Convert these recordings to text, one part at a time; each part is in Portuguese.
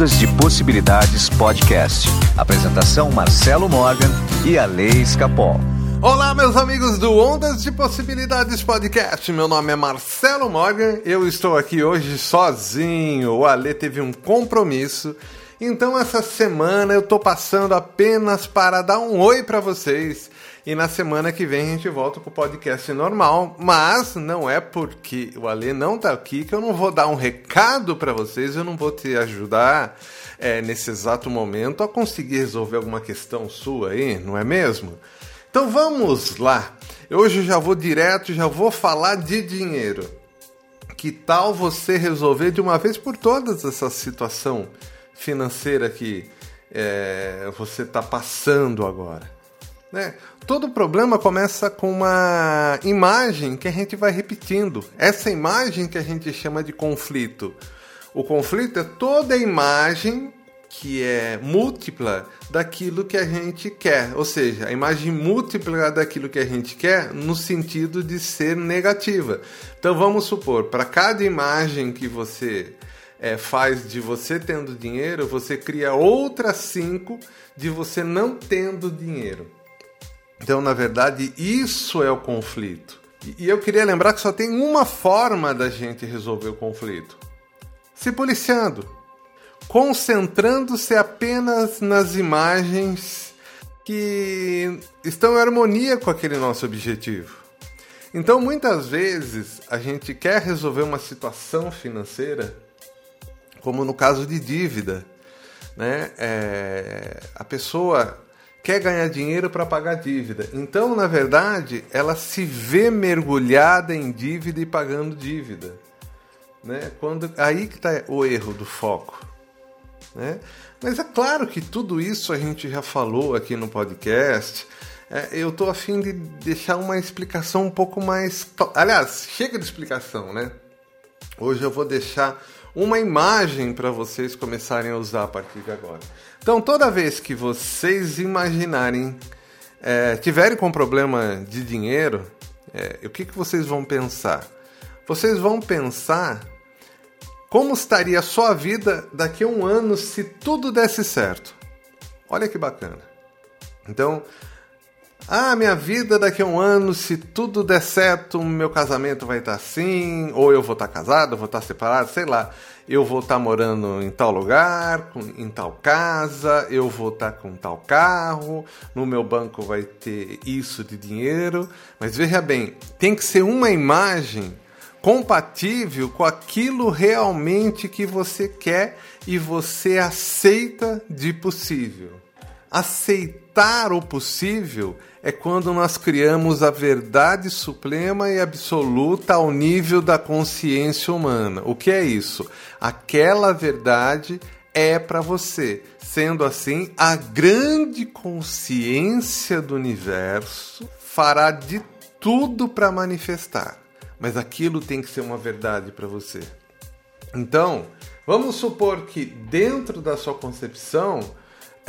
Ondas de Possibilidades Podcast. Apresentação Marcelo Morgan e a Lei Escapol. Olá, meus amigos do Ondas de Possibilidades Podcast. Meu nome é Marcelo Morgan. Eu estou aqui hoje sozinho. O Ale teve um compromisso. Então, essa semana eu tô passando apenas para dar um oi para vocês. E na semana que vem a gente volta com o podcast normal. Mas não é porque o Ale não tá aqui que eu não vou dar um recado para vocês. Eu não vou te ajudar é, nesse exato momento a conseguir resolver alguma questão sua aí, não é mesmo? Então vamos lá. Hoje eu já vou direto, já vou falar de dinheiro. Que tal você resolver de uma vez por todas essa situação financeira que é, você está passando agora? Né? Todo problema começa com uma imagem que a gente vai repetindo. Essa imagem que a gente chama de conflito. O conflito é toda a imagem que é múltipla daquilo que a gente quer, ou seja, a imagem múltipla daquilo que a gente quer no sentido de ser negativa. Então vamos supor, para cada imagem que você é, faz de você tendo dinheiro, você cria outras cinco de você não tendo dinheiro. Então, na verdade, isso é o conflito. E eu queria lembrar que só tem uma forma da gente resolver o conflito: se policiando concentrando-se apenas nas imagens que estão em harmonia com aquele nosso objetivo. Então, muitas vezes, a gente quer resolver uma situação financeira, como no caso de dívida. Né? É, a pessoa quer ganhar dinheiro para pagar dívida. Então, na verdade, ela se vê mergulhada em dívida e pagando dívida. Né? Quando, aí que está o erro do foco. Né? Mas é claro que tudo isso a gente já falou aqui no podcast. É, eu estou afim de deixar uma explicação um pouco mais. Aliás, chega de explicação, né? Hoje eu vou deixar uma imagem para vocês começarem a usar a partir de agora. Então, toda vez que vocês imaginarem, é, tiverem com problema de dinheiro, é, o que, que vocês vão pensar? Vocês vão pensar como estaria a sua vida daqui a um ano se tudo desse certo? Olha que bacana. Então, ah, minha vida daqui a um ano, se tudo der certo, meu casamento vai estar assim, ou eu vou estar casado, vou estar separado, sei lá. Eu vou estar morando em tal lugar, em tal casa, eu vou estar com tal carro, no meu banco vai ter isso de dinheiro. Mas veja bem, tem que ser uma imagem compatível com aquilo realmente que você quer e você aceita de possível. Aceitar o possível é quando nós criamos a verdade suprema e absoluta ao nível da consciência humana. O que é isso? Aquela verdade é para você. Sendo assim, a grande consciência do universo fará de tudo para manifestar mas aquilo tem que ser uma verdade para você. Então, vamos supor que dentro da sua concepção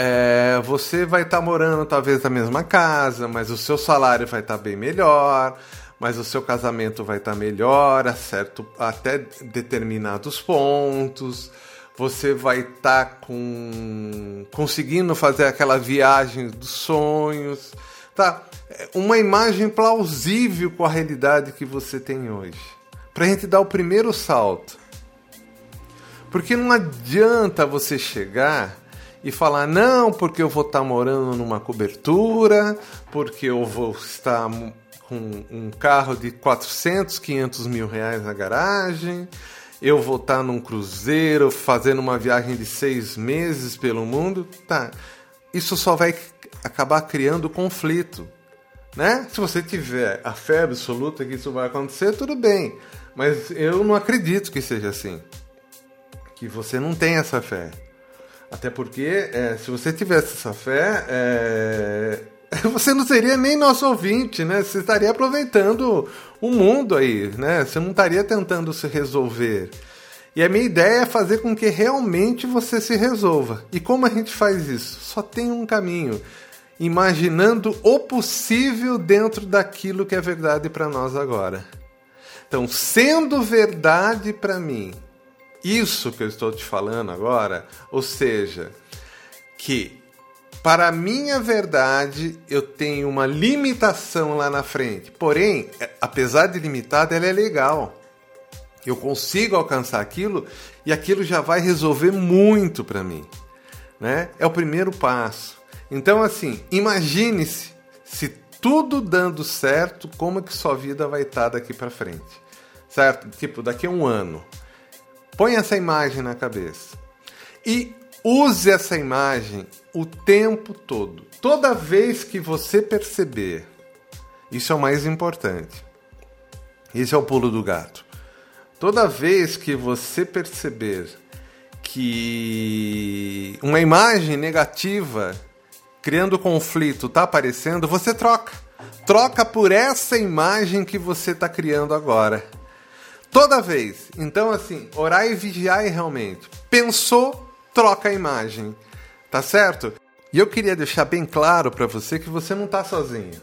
é, você vai estar tá morando talvez na mesma casa, mas o seu salário vai estar tá bem melhor, mas o seu casamento vai estar tá melhor a certo, até determinados pontos. Você vai estar tá com, conseguindo fazer aquela viagem dos sonhos tá? Uma imagem plausível com a realidade que você tem hoje. Para a gente dar o primeiro salto. Porque não adianta você chegar e falar, não, porque eu vou estar tá morando numa cobertura, porque eu vou estar com um carro de 400, 500 mil reais na garagem, eu vou estar tá num cruzeiro fazendo uma viagem de seis meses pelo mundo. Tá, isso só vai acabar criando conflito. Né? Se você tiver a fé absoluta que isso vai acontecer, tudo bem. Mas eu não acredito que seja assim. Que você não tem essa fé. Até porque, é, se você tivesse essa fé, é, você não seria nem nosso ouvinte, né? Você estaria aproveitando o mundo aí, né? Você não estaria tentando se resolver. E a minha ideia é fazer com que realmente você se resolva. E como a gente faz isso? Só tem um caminho imaginando o possível dentro daquilo que é verdade para nós agora. Então, sendo verdade para mim isso que eu estou te falando agora, ou seja, que para a minha verdade eu tenho uma limitação lá na frente. Porém, é, apesar de limitada, ela é legal. Eu consigo alcançar aquilo e aquilo já vai resolver muito para mim, né? É o primeiro passo. Então assim, imagine-se se tudo dando certo, como que sua vida vai estar tá daqui para frente. Certo? Tipo, daqui a um ano. Põe essa imagem na cabeça. E use essa imagem o tempo todo. Toda vez que você perceber, isso é o mais importante. Esse é o pulo do gato. Toda vez que você perceber que uma imagem negativa criando conflito está aparecendo, você troca. Troca por essa imagem que você está criando agora. Toda vez. Então, assim, orar e vigiar realmente. Pensou, troca a imagem. Tá certo? E eu queria deixar bem claro para você que você não está sozinho.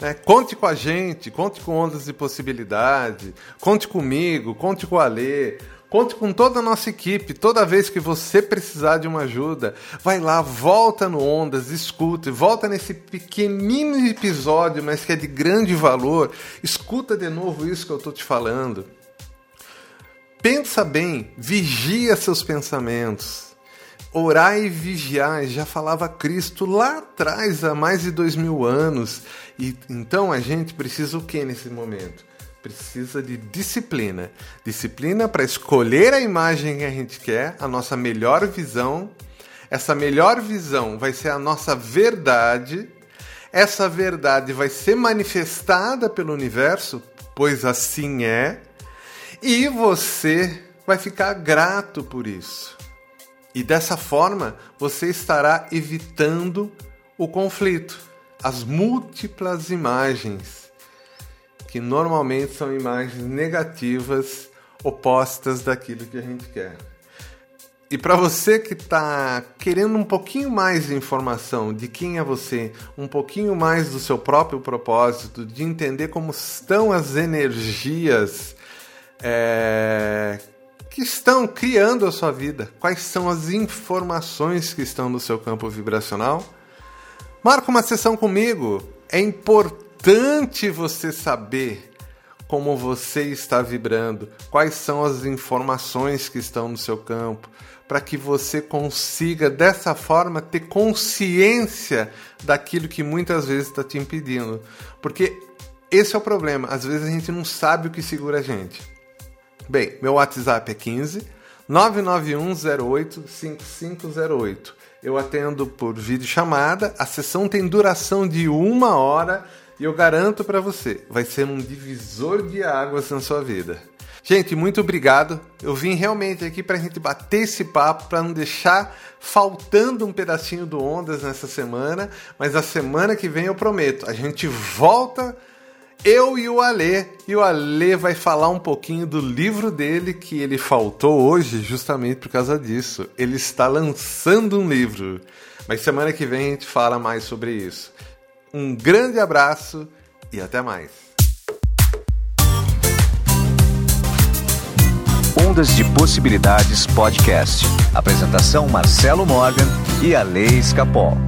Né? Conte com a gente, conte com Ondas de Possibilidade, conte comigo, conte com a Alê, conte com toda a nossa equipe. Toda vez que você precisar de uma ajuda, vai lá, volta no Ondas, escuta, volta nesse pequenino episódio, mas que é de grande valor. Escuta de novo isso que eu estou te falando. Pensa bem, vigia seus pensamentos. Orar e vigiar, já falava Cristo lá atrás, há mais de dois mil anos. E então a gente precisa o que nesse momento? Precisa de disciplina. Disciplina para escolher a imagem que a gente quer, a nossa melhor visão. Essa melhor visão vai ser a nossa verdade. Essa verdade vai ser manifestada pelo universo, pois assim é. E você vai ficar grato por isso. E dessa forma, você estará evitando o conflito, as múltiplas imagens, que normalmente são imagens negativas, opostas daquilo que a gente quer. E para você que está querendo um pouquinho mais de informação de quem é você, um pouquinho mais do seu próprio propósito, de entender como estão as energias é, que estão criando a sua vida, quais são as informações que estão no seu campo vibracional. Marca uma sessão comigo. É importante você saber como você está vibrando, quais são as informações que estão no seu campo, para que você consiga dessa forma ter consciência daquilo que muitas vezes está te impedindo. Porque esse é o problema, às vezes a gente não sabe o que segura a gente. Bem, meu WhatsApp é 15 991085508. Eu atendo por vídeo chamada. A sessão tem duração de uma hora e eu garanto para você, vai ser um divisor de águas na sua vida. Gente, muito obrigado. Eu vim realmente aqui para a gente bater esse papo, para não deixar faltando um pedacinho do Ondas nessa semana, mas a semana que vem eu prometo, a gente volta eu e o Alê. E o Alê vai falar um pouquinho do livro dele que ele faltou hoje, justamente por causa disso. Ele está lançando um livro. Mas semana que vem a gente fala mais sobre isso. Um grande abraço e até mais. Ondas de Possibilidades Podcast. Apresentação Marcelo Morgan e Alê Escapol.